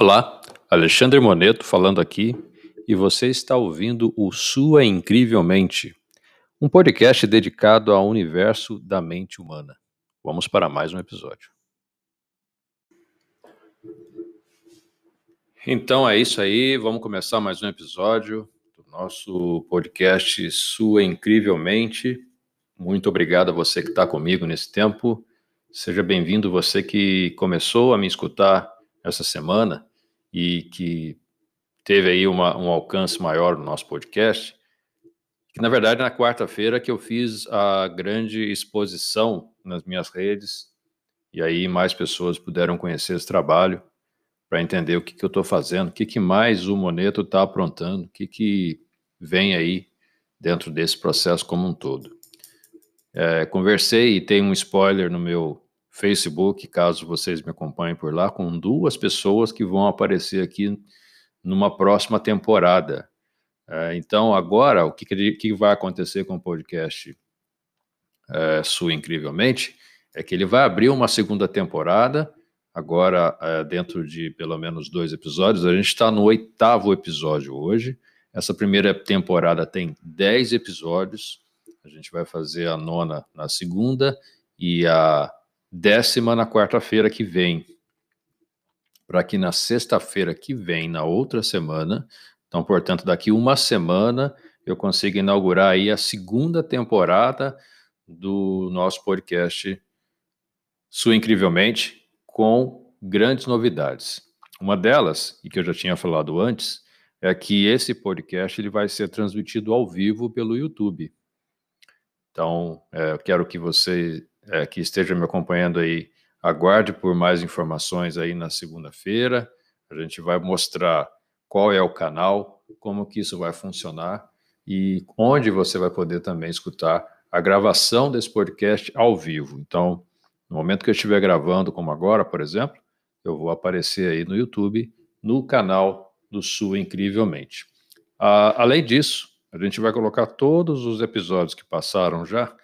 Olá, Alexandre Moneto falando aqui e você está ouvindo o Sua Incrivelmente, um podcast dedicado ao universo da mente humana. Vamos para mais um episódio. Então é isso aí, vamos começar mais um episódio do nosso podcast Sua Incrivelmente. Muito obrigado a você que está comigo nesse tempo. Seja bem-vindo você que começou a me escutar essa semana e que teve aí uma, um alcance maior no nosso podcast, que na verdade na quarta-feira que eu fiz a grande exposição nas minhas redes e aí mais pessoas puderam conhecer esse trabalho para entender o que, que eu estou fazendo, o que, que mais o Moneto está aprontando, o que, que vem aí dentro desse processo como um todo. É, conversei e tem um spoiler no meu Facebook, caso vocês me acompanhem por lá, com duas pessoas que vão aparecer aqui numa próxima temporada. É, então, agora, o que, que, vai acontecer com o podcast é, Sua Incrivelmente é que ele vai abrir uma segunda temporada, agora é, dentro de pelo menos dois episódios. A gente está no oitavo episódio hoje. Essa primeira temporada tem dez episódios. A gente vai fazer a nona na segunda e a décima na quarta-feira que vem, para que na sexta-feira que vem, na outra semana, então, portanto, daqui uma semana, eu consiga inaugurar aí a segunda temporada do nosso podcast Sua Incrivelmente, com grandes novidades. Uma delas, e que eu já tinha falado antes, é que esse podcast ele vai ser transmitido ao vivo pelo YouTube. Então, é, eu quero que você é, que esteja me acompanhando aí, aguarde por mais informações aí na segunda-feira. A gente vai mostrar qual é o canal, como que isso vai funcionar e onde você vai poder também escutar a gravação desse podcast ao vivo. Então, no momento que eu estiver gravando, como agora, por exemplo, eu vou aparecer aí no YouTube, no canal do Sul Incrivelmente. Ah, além disso, a gente vai colocar todos os episódios que passaram já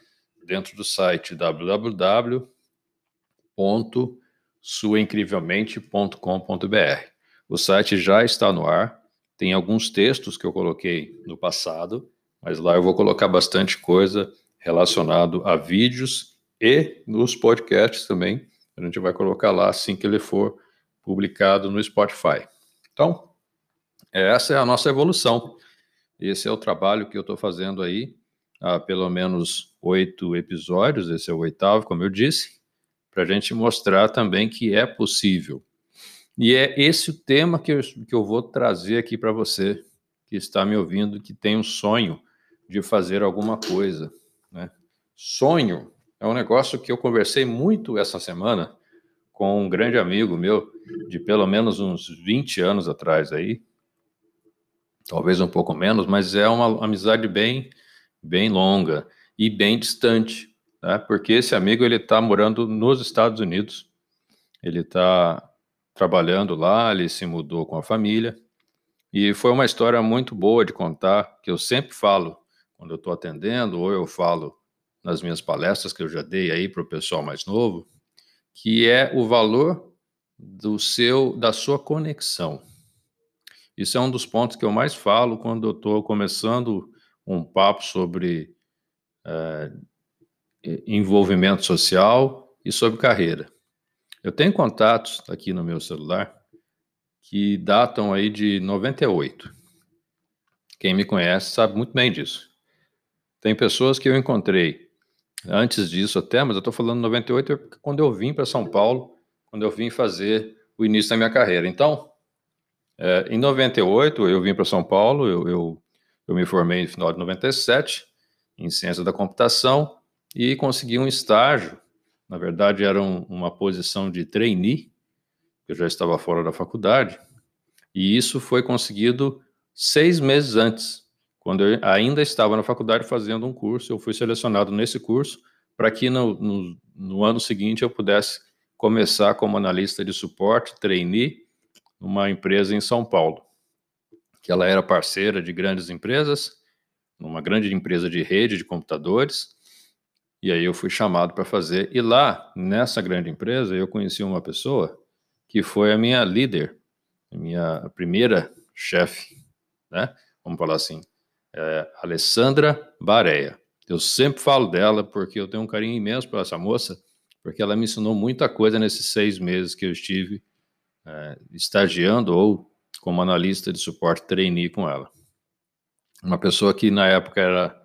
dentro do site www.suaincrivelmente.com.br. O site já está no ar, tem alguns textos que eu coloquei no passado, mas lá eu vou colocar bastante coisa relacionado a vídeos e nos podcasts também. A gente vai colocar lá assim que ele for publicado no Spotify. Então, essa é a nossa evolução. Esse é o trabalho que eu estou fazendo aí há pelo menos oito episódios, esse é o oitavo, como eu disse, para a gente mostrar também que é possível. E é esse o tema que eu, que eu vou trazer aqui para você que está me ouvindo, que tem um sonho de fazer alguma coisa. Né? Sonho é um negócio que eu conversei muito essa semana com um grande amigo meu, de pelo menos uns 20 anos atrás aí, talvez um pouco menos, mas é uma amizade bem bem longa e bem distante, né? porque esse amigo ele está morando nos Estados Unidos, ele está trabalhando lá, ele se mudou com a família e foi uma história muito boa de contar que eu sempre falo quando eu estou atendendo ou eu falo nas minhas palestras que eu já dei aí para o pessoal mais novo, que é o valor do seu da sua conexão. Isso é um dos pontos que eu mais falo quando eu estou começando um papo sobre é, envolvimento social e sobre carreira. Eu tenho contatos aqui no meu celular que datam aí de 98. Quem me conhece sabe muito bem disso. Tem pessoas que eu encontrei antes disso até, mas eu estou falando 98 quando eu vim para São Paulo, quando eu vim fazer o início da minha carreira. Então, é, em 98 eu vim para São Paulo, eu, eu eu me formei no final de 97 em ciência da computação e consegui um estágio. Na verdade, era um, uma posição de trainee, eu já estava fora da faculdade, e isso foi conseguido seis meses antes, quando eu ainda estava na faculdade fazendo um curso. Eu fui selecionado nesse curso para que no, no, no ano seguinte eu pudesse começar como analista de suporte, trainee, numa empresa em São Paulo que ela era parceira de grandes empresas, numa grande empresa de rede de computadores, e aí eu fui chamado para fazer. E lá, nessa grande empresa, eu conheci uma pessoa que foi a minha líder minha primeira chefe, né? Vamos falar assim, é Alessandra Bareia. Eu sempre falo dela porque eu tenho um carinho imenso por essa moça, porque ela me ensinou muita coisa nesses seis meses que eu estive é, estagiando ou como analista de suporte trainee com ela. Uma pessoa que na época era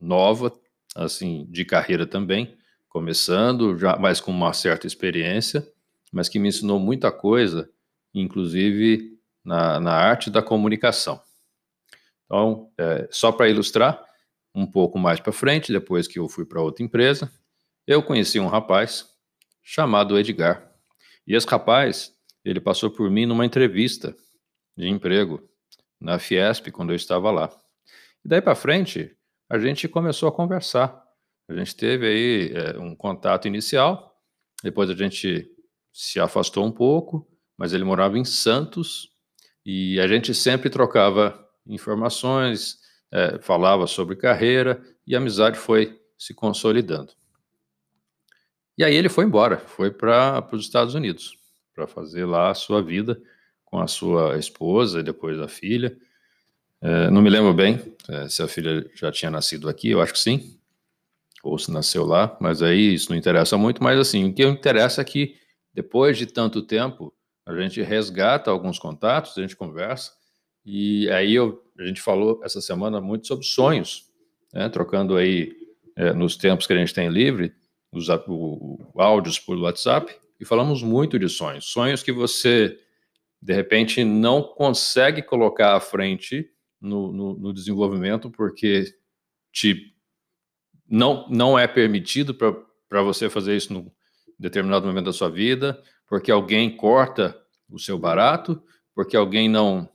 nova, assim, de carreira também, começando, já mas com uma certa experiência, mas que me ensinou muita coisa, inclusive na, na arte da comunicação. Então, é, só para ilustrar, um pouco mais para frente, depois que eu fui para outra empresa, eu conheci um rapaz chamado Edgar. E esse rapaz, ele passou por mim numa entrevista de emprego na Fiesp, quando eu estava lá. E daí para frente, a gente começou a conversar. A gente teve aí é, um contato inicial, depois a gente se afastou um pouco, mas ele morava em Santos e a gente sempre trocava informações, é, falava sobre carreira e a amizade foi se consolidando. E aí ele foi embora, foi para os Estados Unidos para fazer lá a sua vida com a sua esposa e depois a filha. É, não me lembro bem é, se a filha já tinha nascido aqui, eu acho que sim, ou se nasceu lá, mas aí isso não interessa muito. Mas assim, o que interessa é que depois de tanto tempo a gente resgata alguns contatos, a gente conversa e aí eu, a gente falou essa semana muito sobre sonhos, né, trocando aí é, nos tempos que a gente tem livre os áudios por WhatsApp e falamos muito de sonhos, sonhos que você de repente não consegue colocar à frente no, no, no desenvolvimento porque te não, não é permitido para você fazer isso num determinado momento da sua vida, porque alguém corta o seu barato, porque alguém não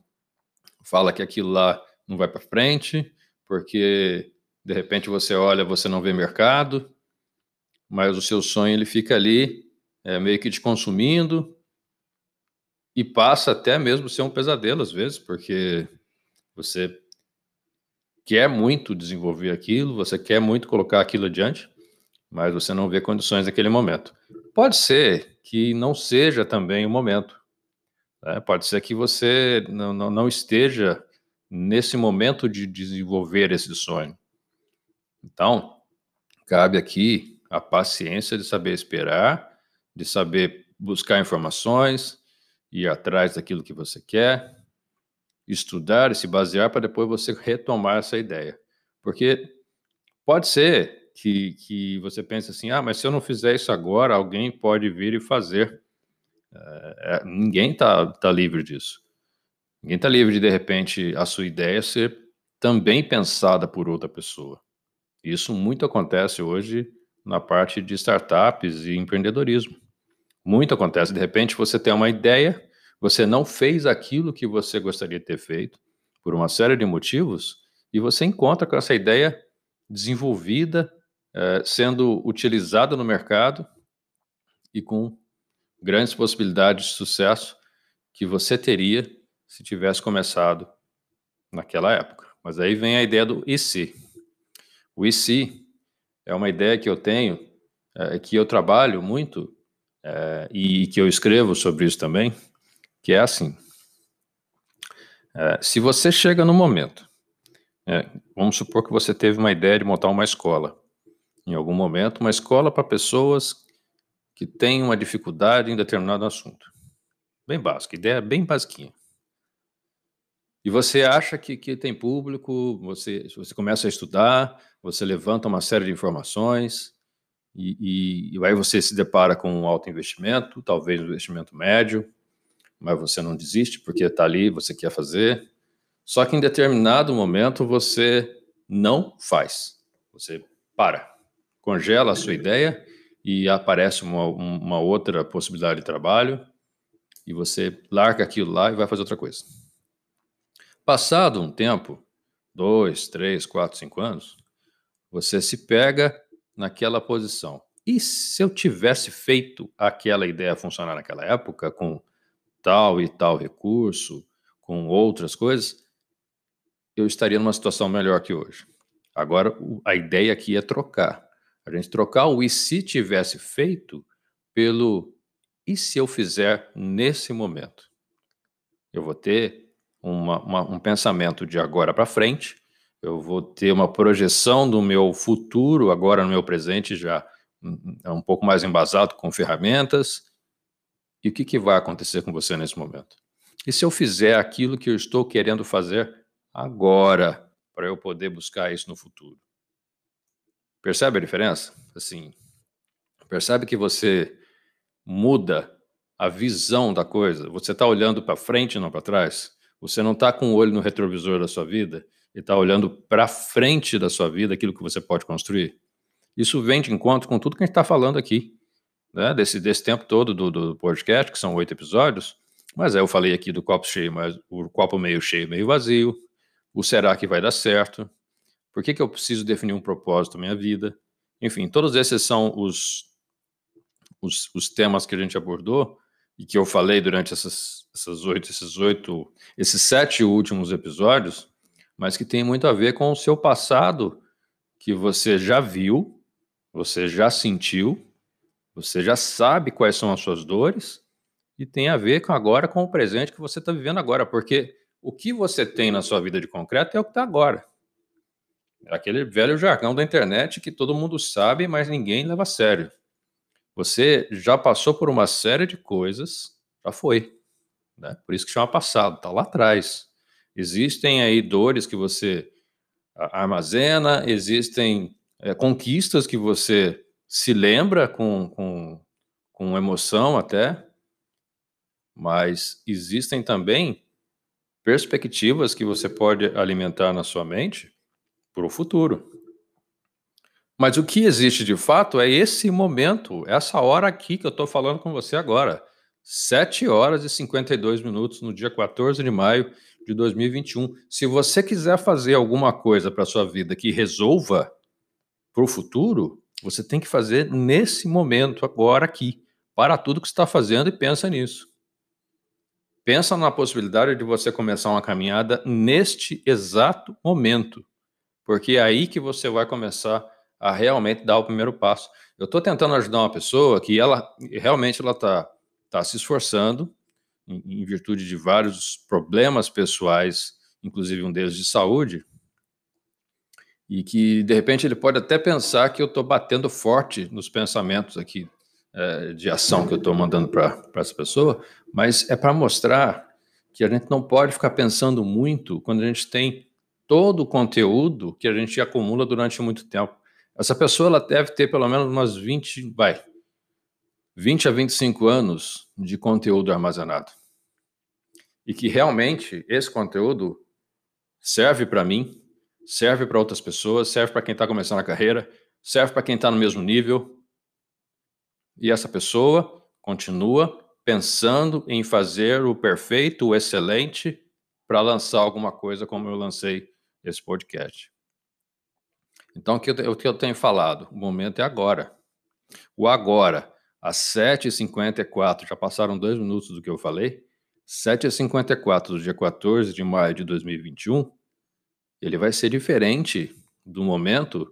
fala que aquilo lá não vai para frente, porque de repente você olha, você não vê mercado, mas o seu sonho ele fica ali é, meio que te consumindo e passa até mesmo ser um pesadelo às vezes, porque você quer muito desenvolver aquilo, você quer muito colocar aquilo adiante, mas você não vê condições naquele momento. Pode ser que não seja também o momento. Né? Pode ser que você não, não, não esteja nesse momento de desenvolver esse sonho. Então, cabe aqui a paciência de saber esperar, de saber buscar informações, ir atrás daquilo que você quer, estudar e se basear para depois você retomar essa ideia. Porque pode ser que, que você pense assim: ah, mas se eu não fizer isso agora, alguém pode vir e fazer. É, é ninguém está tá livre disso. Ninguém está livre de, de repente, a sua ideia ser também pensada por outra pessoa. Isso muito acontece hoje na parte de startups e empreendedorismo. Muito acontece. De repente, você tem uma ideia, você não fez aquilo que você gostaria de ter feito, por uma série de motivos, e você encontra com essa ideia desenvolvida, eh, sendo utilizada no mercado e com grandes possibilidades de sucesso que você teria se tivesse começado naquela época. Mas aí vem a ideia do e se. O e se é uma ideia que eu tenho, é, que eu trabalho muito é, e que eu escrevo sobre isso também, que é assim: é, se você chega no momento, é, vamos supor que você teve uma ideia de montar uma escola, em algum momento, uma escola para pessoas que têm uma dificuldade em determinado assunto. Bem básico, ideia bem basiquinha. E você acha que, que tem público, você, você começa a estudar, você levanta uma série de informações, e, e, e aí você se depara com um alto investimento, talvez um investimento médio, mas você não desiste porque está ali, você quer fazer. Só que em determinado momento você não faz. Você para, congela a sua ideia e aparece uma, uma outra possibilidade de trabalho e você larga aquilo lá e vai fazer outra coisa. Passado um tempo, dois, três, quatro, cinco anos, você se pega naquela posição. E se eu tivesse feito aquela ideia funcionar naquela época, com tal e tal recurso, com outras coisas, eu estaria numa situação melhor que hoje. Agora, a ideia aqui é trocar. A gente trocar o e se tivesse feito pelo e se eu fizer nesse momento. eu vou ter uma, uma, um pensamento de agora para frente, eu vou ter uma projeção do meu futuro agora no meu presente já é um pouco mais embasado com ferramentas. E o que, que vai acontecer com você nesse momento? E se eu fizer aquilo que eu estou querendo fazer agora, para eu poder buscar isso no futuro? Percebe a diferença? Assim, percebe que você muda a visão da coisa. Você está olhando para frente, não para trás. Você não está com o olho no retrovisor da sua vida e está olhando para frente da sua vida aquilo que você pode construir. Isso vem de encontro com tudo que a gente está falando aqui, né? desse, desse tempo todo do, do podcast, que são oito episódios. Mas aí eu falei aqui do copo cheio, mas o copo meio cheio, meio vazio. O será que vai dar certo? Por que, que eu preciso definir um propósito na minha vida? Enfim, todos esses são os, os, os temas que a gente abordou e que eu falei durante essas, essas oito, esses oito, esses sete últimos episódios, mas que tem muito a ver com o seu passado que você já viu você já sentiu, você já sabe quais são as suas dores e tem a ver com agora com o presente que você está vivendo agora, porque o que você tem na sua vida de concreto é o que está agora. É aquele velho jargão da internet que todo mundo sabe, mas ninguém leva a sério. Você já passou por uma série de coisas, já foi. Né? Por isso que chama passado, está lá atrás. Existem aí dores que você armazena, existem é, conquistas que você se lembra com, com, com emoção até, mas existem também perspectivas que você pode alimentar na sua mente para o futuro. Mas o que existe de fato é esse momento, essa hora aqui que eu estou falando com você agora. 7 horas e 52 minutos no dia 14 de maio de 2021. Se você quiser fazer alguma coisa para a sua vida que resolva para o futuro, você tem que fazer nesse momento, agora, aqui. Para tudo que está fazendo e pensa nisso. Pensa na possibilidade de você começar uma caminhada neste exato momento, porque é aí que você vai começar a realmente dar o primeiro passo. Eu estou tentando ajudar uma pessoa que ela realmente ela está tá se esforçando em, em virtude de vários problemas pessoais, inclusive um deles de saúde, e que de repente ele pode até pensar que eu estou batendo forte nos pensamentos aqui é, de ação que eu estou mandando para essa pessoa, mas é para mostrar que a gente não pode ficar pensando muito quando a gente tem todo o conteúdo que a gente acumula durante muito tempo. Essa pessoa ela deve ter pelo menos umas 20, vai, 20 a 25 anos de conteúdo armazenado. E que realmente esse conteúdo serve para mim, serve para outras pessoas, serve para quem está começando a carreira, serve para quem está no mesmo nível. E essa pessoa continua pensando em fazer o perfeito, o excelente, para lançar alguma coisa como eu lancei esse podcast. Então, o que, eu, tenho falado? O momento é agora. O agora, às 7h54, já passaram dois minutos do que eu falei, 7h54 do dia 14 de maio de 2021, ele vai ser diferente do momento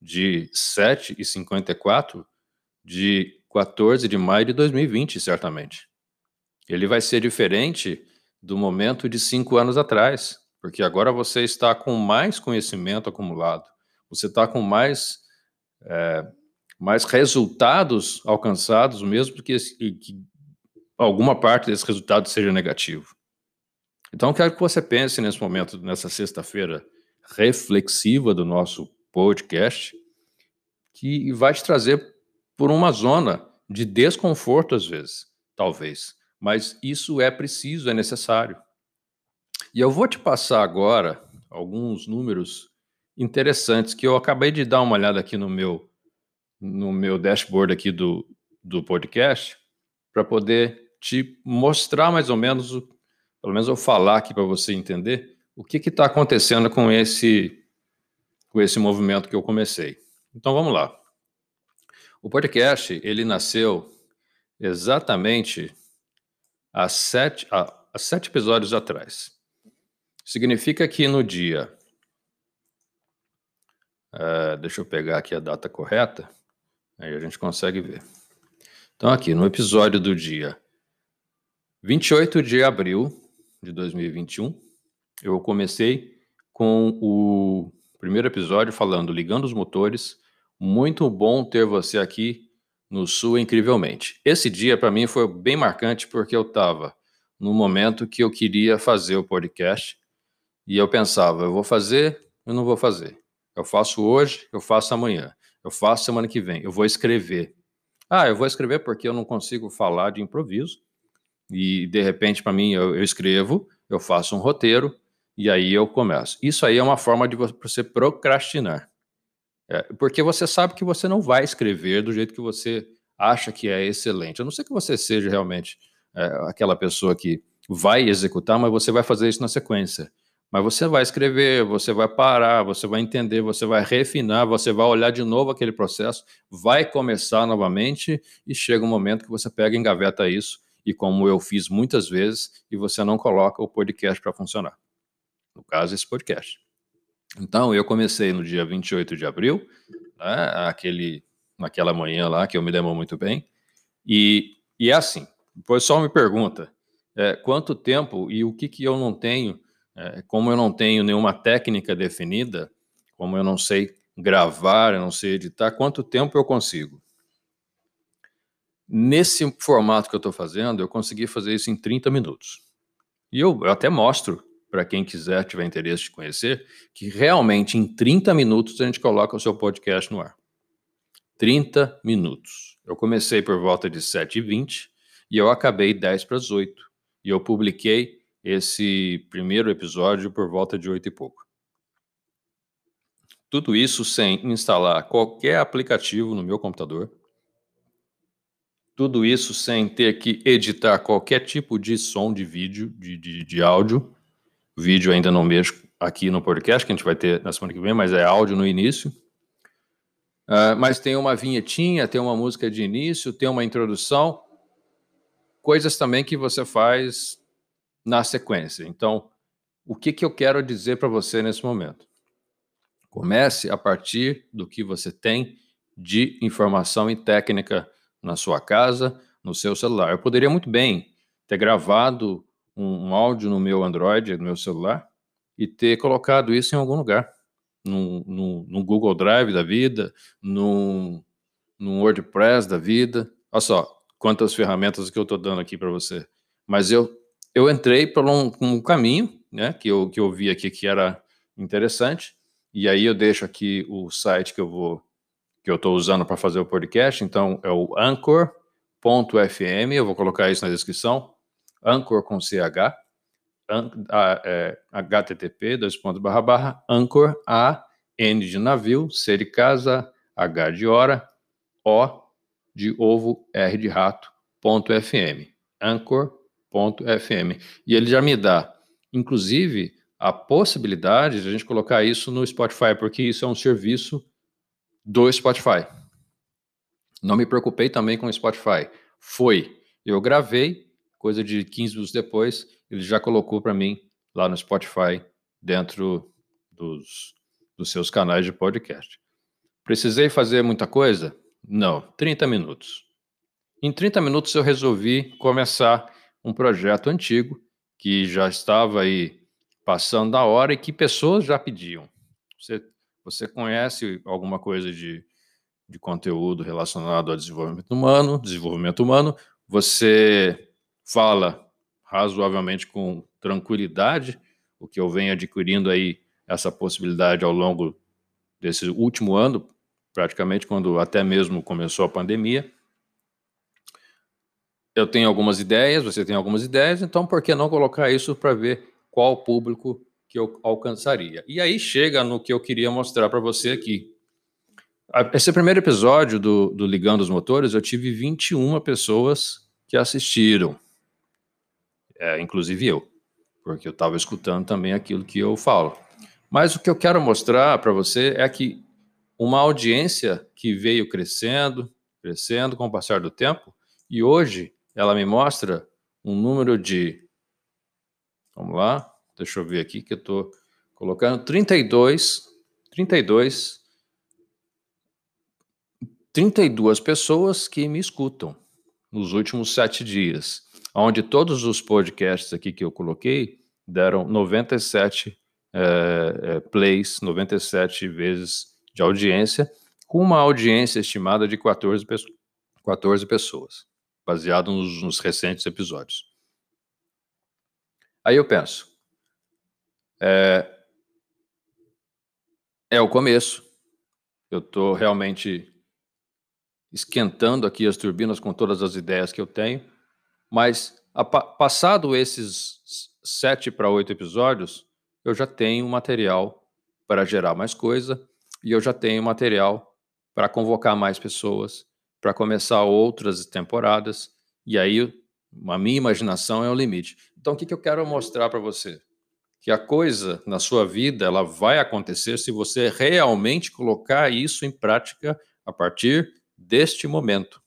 de 7 e 54 de 14 de maio de 2020, certamente. Ele vai ser diferente do momento de cinco anos atrás, porque agora você está com mais conhecimento acumulado, você está com mais, é, mais resultados alcançados, mesmo que, que alguma parte desse resultado seja negativo. Então, quero que você pense nesse momento, nessa sexta-feira reflexiva do nosso podcast, que vai te trazer por uma zona de desconforto às vezes, talvez, mas isso é preciso, é necessário. E eu vou te passar agora alguns números interessantes que eu acabei de dar uma olhada aqui no meu no meu dashboard aqui do, do podcast para poder te mostrar mais ou menos pelo menos eu falar aqui para você entender o que está acontecendo com esse, com esse movimento que eu comecei. Então vamos lá. O podcast ele nasceu exatamente há sete, há, há sete episódios atrás. Significa que no dia. Uh, deixa eu pegar aqui a data correta, aí a gente consegue ver. Então, aqui no episódio do dia 28 de abril de 2021, eu comecei com o primeiro episódio falando ligando os motores. Muito bom ter você aqui no Sul incrivelmente. Esse dia para mim foi bem marcante porque eu estava no momento que eu queria fazer o podcast e eu pensava, eu vou fazer, eu não vou fazer. Eu faço hoje, eu faço amanhã. Eu faço semana que vem. Eu vou escrever. Ah, eu vou escrever porque eu não consigo falar de improviso. E de repente, para mim, eu, eu, escrevo, eu faço um roteiro e aí eu começo. Isso aí é uma forma de você procrastinar. É, porque você sabe que você não vai escrever do jeito que você acha que é excelente. A não ser que você seja realmente é, aquela pessoa que vai executar, mas você vai fazer isso na sequência. Mas você vai escrever, você vai parar, você vai entender, você vai refinar, você vai olhar de novo aquele processo, vai começar novamente e chega um momento que você pega e engaveta isso, e como eu fiz muitas vezes, e você não coloca o podcast para funcionar. No caso, esse podcast. Então, eu comecei no dia 28 de abril, né, aquele, naquela manhã lá, que eu me lembro muito bem, e, e é assim, depois só me pergunta, é, quanto tempo e o que, que eu não tenho é, como eu não tenho nenhuma técnica definida, como eu não sei gravar, eu não sei editar, quanto tempo eu consigo? Nesse formato que eu estou fazendo, eu consegui fazer isso em 30 minutos. E eu, eu até mostro para quem quiser, tiver interesse de conhecer, que realmente em 30 minutos a gente coloca o seu podcast no ar. 30 minutos. Eu comecei por volta de 7h20 e eu acabei 10 para as 8. E eu publiquei esse primeiro episódio por volta de oito e pouco. Tudo isso sem instalar qualquer aplicativo no meu computador. Tudo isso sem ter que editar qualquer tipo de som de vídeo, de, de, de áudio. Vídeo ainda não mexo aqui no podcast, que a gente vai ter na semana que vem, mas é áudio no início. Uh, mas tem uma vinhetinha, tem uma música de início, tem uma introdução. Coisas também que você faz na sequência. Então, o que, que eu quero dizer para você nesse momento? Comece a partir do que você tem de informação e técnica na sua casa, no seu celular. Eu poderia muito bem ter gravado um, um áudio no meu Android, no meu celular, e ter colocado isso em algum lugar. No, no, no Google Drive da vida, no, no WordPress da vida. Olha só quantas ferramentas que eu estou dando aqui para você. Mas eu eu entrei por um, um, caminho, né, que eu, que eu vi aqui que era interessante, e aí eu deixo aqui o site que eu vou, que eu estou usando para fazer o podcast, então é o anchor.fm, eu vou colocar isso na descrição, anchor com CH, an, a, é, http, dois pontos, barra, barra, anchor, A, N de navio, C de casa, H de hora, O de ovo, R de rato, ponto FM, anchor FM. E ele já me dá, inclusive, a possibilidade de a gente colocar isso no Spotify, porque isso é um serviço do Spotify. Não me preocupei também com o Spotify. Foi. Eu gravei, coisa de 15 minutos depois, ele já colocou para mim lá no Spotify, dentro dos, dos seus canais de podcast. Precisei fazer muita coisa? Não, 30 minutos. Em 30 minutos eu resolvi começar um projeto antigo que já estava aí passando da hora e que pessoas já pediam. Você, você conhece alguma coisa de, de conteúdo relacionado ao desenvolvimento humano, desenvolvimento humano, você fala razoavelmente com tranquilidade, o que eu venho adquirindo aí essa possibilidade ao longo desse último ano, praticamente quando até mesmo começou a pandemia eu tenho algumas ideias, você tem algumas ideias, então por que não colocar isso para ver qual público que eu alcançaria? E aí chega no que eu queria mostrar para você aqui. Esse primeiro episódio do, do Ligando os Motores, eu tive 21 pessoas que assistiram, é, inclusive eu, porque eu estava escutando também aquilo que eu falo. Mas o que eu quero mostrar para você é que uma audiência que veio crescendo, crescendo com o passar do tempo, e hoje ela me mostra um número de. Vamos lá, deixa eu ver aqui que eu estou colocando 32, 32, 32 pessoas que me escutam nos últimos sete dias, onde todos os podcasts aqui que eu coloquei deram 97 é, é, plays, 97 vezes de audiência, com uma audiência estimada de 14, 14 pessoas, baseado nos, nos recentes episódios. Aí eu penso, é, é o começo. Eu estou realmente esquentando aqui as turbinas com todas as ideias que eu tenho, mas a, passado esses sete para oito episódios, eu já tenho material para gerar mais coisa e eu já tenho material para convocar mais pessoas, para começar outras temporadas, e aí a minha imaginação é o limite. Então, o que, que eu quero mostrar para você? Que a coisa na sua vida ela vai acontecer se você realmente colocar isso em prática a partir deste momento.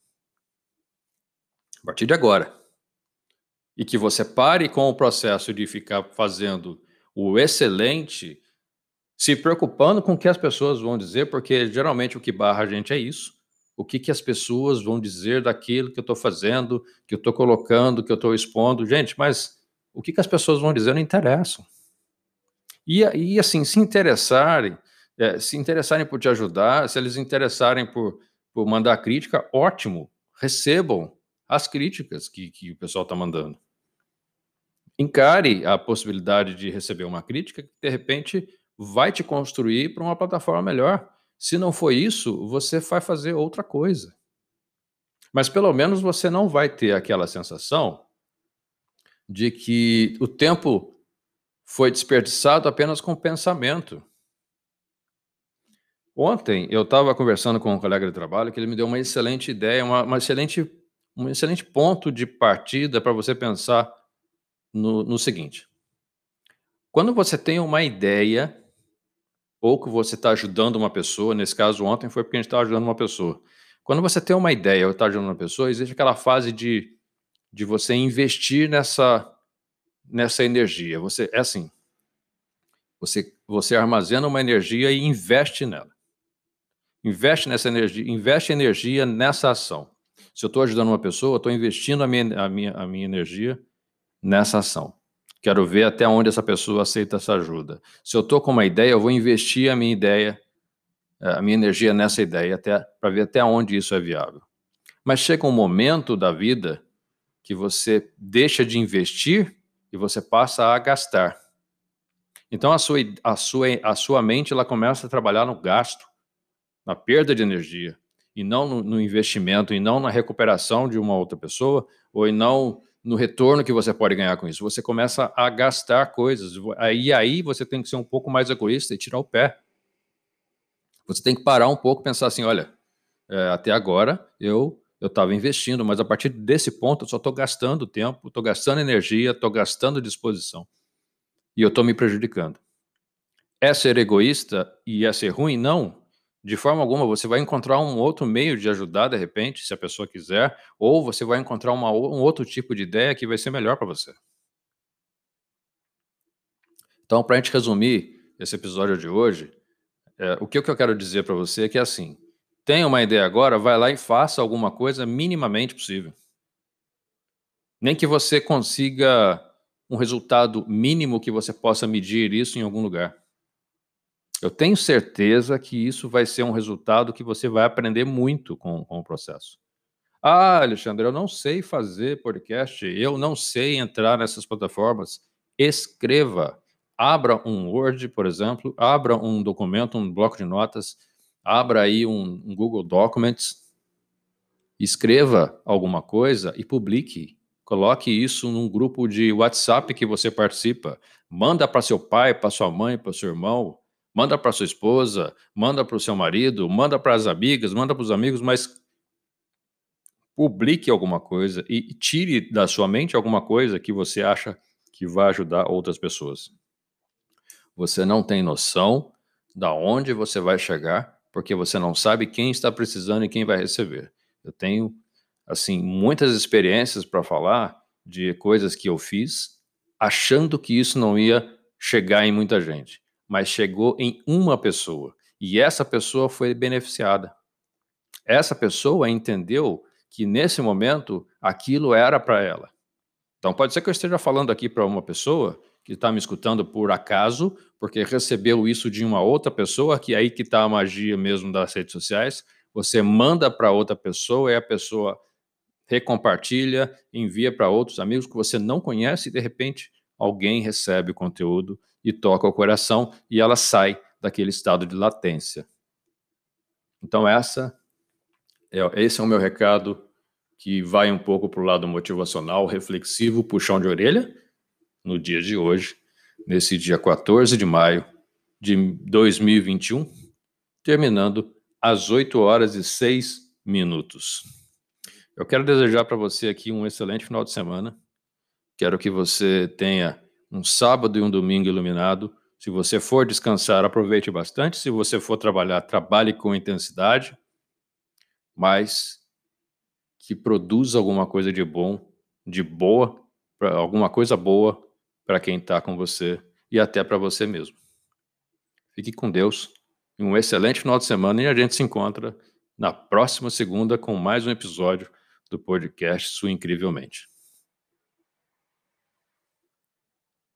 A partir de agora. E que você pare com o processo de ficar fazendo o excelente se preocupando com o que as pessoas vão dizer, porque geralmente o que barra a gente é isso. O que, que as pessoas vão dizer daquilo que eu estou fazendo, que eu estou colocando, que eu estou expondo. Gente, mas o que, que as pessoas vão dizer não interessa. E, e assim, se interessarem, é, se interessarem por te ajudar, se eles interessarem por, por mandar crítica, ótimo, recebam as críticas que, que o pessoal está mandando. Encare a possibilidade de receber uma crítica que, de repente, vai te construir para uma plataforma melhor. Se não for isso, você vai fazer outra coisa. Mas pelo menos você não vai ter aquela sensação de que o tempo foi desperdiçado apenas com pensamento. Ontem eu estava conversando com um colega de trabalho que ele me deu uma excelente ideia, uma, uma excelente, um excelente ponto de partida para você pensar no, no seguinte: quando você tem uma ideia ou que você está ajudando uma pessoa, nesse caso ontem foi porque a gente estava ajudando uma pessoa. Quando você tem uma ideia ou está ajudando uma pessoa, existe aquela fase de, de você investir nessa, nessa energia. Você é assim, você, você armazena uma energia e investe nela. Investe nessa energia, investe energia nessa ação. Se eu estou ajudando uma pessoa, estou investindo a minha, a, minha, a minha energia nessa ação. Quero ver até onde essa pessoa aceita essa ajuda. Se eu estou com uma ideia, eu vou investir a minha ideia, eh, a minha energia nessa ideia, até para ver até onde isso é viável. Mas chega um momento da vida que você deixa de investir e você passa a gastar. Então a sua, a sua, a sua mente ela começa a trabalhar no gasto, na perda de energia, e não no, no investimento, e não na recuperação de uma outra pessoa, ou e não no retorno que você pode ganhar com isso. Você começa a gastar coisas. Aí, aí você tem que ser um pouco mais egoísta e tirar o pé. Você tem que parar um pouco pensar assim: olha, é, até agora eu eu estava investindo, mas a partir desse ponto eu só estou gastando tempo, estou gastando energia, estou gastando disposição. E eu estou me prejudicando. É ser egoísta e é ser ruim? Não de forma alguma, você vai encontrar um outro meio de ajudar, de repente, se a pessoa quiser, ou você vai encontrar uma, um outro tipo de ideia que vai ser melhor para você. Então, para a gente resumir esse episódio de hoje, é, o que, eu quero dizer para você é que é assim: tem uma ideia agora, vai lá e faça alguma coisa minimamente possível. Nem que você consiga um resultado mínimo que você possa medir isso em algum lugar. Eu tenho certeza que isso vai ser um resultado que você vai aprender muito com, com o processo. Ah, Alexandre, eu não sei fazer podcast, eu não sei entrar nessas plataformas. Escreva. Abra um Word, por exemplo, abra um documento, um bloco de notas, abra aí um, um Google Documents, escreva alguma coisa e publique. Coloque isso num grupo de WhatsApp que você participa. Manda para seu pai, para sua mãe, para seu irmão, manda para sua esposa, manda para o seu marido, manda para as amigas, manda para os amigos, mas publique alguma coisa e tire da sua mente alguma coisa que você acha que vai ajudar outras pessoas. Você não tem noção da onde você vai chegar, porque você não sabe quem está precisando e quem vai receber. Eu tenho assim muitas experiências para falar de coisas que eu fiz achando que isso não ia chegar em muita gente mas chegou em uma pessoa e essa pessoa foi beneficiada. Essa pessoa entendeu que nesse momento aquilo era para ela. Então pode ser que eu esteja falando aqui para uma pessoa que está me escutando por acaso, porque recebeu isso de uma outra pessoa, que é aí que está a magia mesmo das redes sociais. Você manda para outra pessoa e a pessoa recompartilha, envia para outros amigos que você não conhece e de repente alguém recebe o conteúdo e toca o coração e ela sai daquele estado de latência. Então essa é, esse é o meu recado que vai um pouco para o lado motivacional, reflexivo, puxão de orelha, no dia de hoje, nesse dia 14 de maio de 2021, terminando às 8 horas e 6 minutos. Eu quero desejar para você aqui um excelente final de semana. Quero que você tenha um sábado e um domingo iluminado. Se você for descansar, aproveite bastante. Se você for trabalhar, trabalhe com intensidade, mas que produza alguma coisa de bom, de boa, alguma coisa boa para quem está com você e até para você mesmo. Fique com Deus um excelente final de semana e a gente se encontra na próxima segunda com mais um episódio do podcast Sua Incrivelmente.